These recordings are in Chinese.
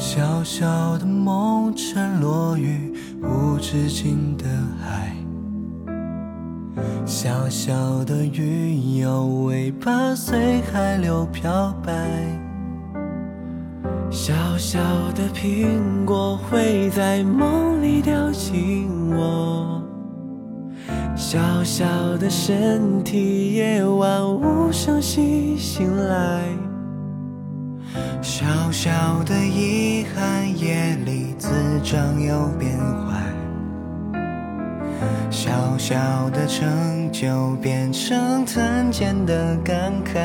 小小的梦沉落于无止境的海，小小的鱼摇尾巴随海流漂白，小小的苹果会在梦里掉进我，小小的身体夜晚无声息醒来。小小的遗憾，夜里滋长又变坏；小小的成就，变成探见的感慨。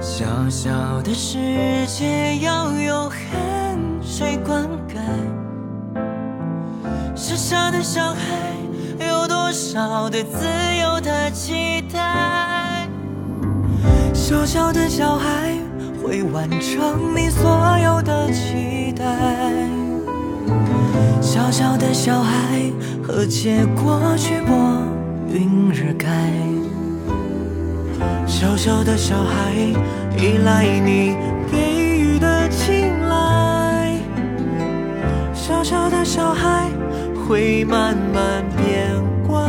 小小的世界要用汗水灌溉，小小的小孩有多少的自由的期待？小小的小孩。完成你所有的期待。小小的小孩和结果去拨云日开。小小的小孩依赖你给予的青睐。小小的小孩会慢慢变乖。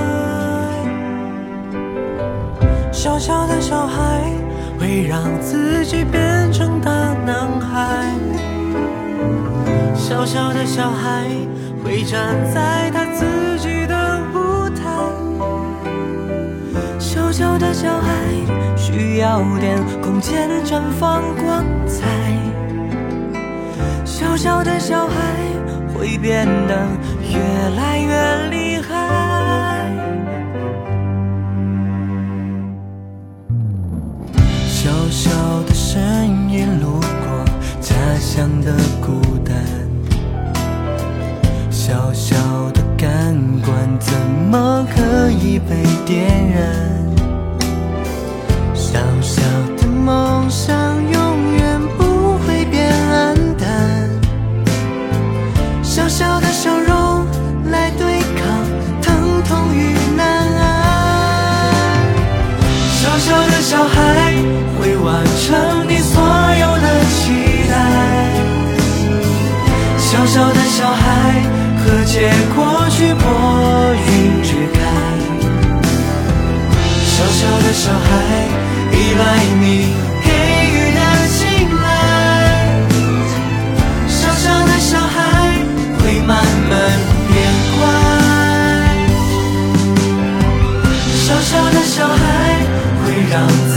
小小的小孩。会让自己变成大男孩，小小的小孩会站在他自己的舞台，小小的小孩需要点空间绽放光彩，小小的小孩会变得越来小小的身影路过家乡的孤单小小的感官怎么可以被点燃？小小的梦想永小小的小孩，和解过去，破云吹开。小小的小孩，依赖你给予的青睐。小小的小孩，会慢慢变乖。小小的小孩，会让。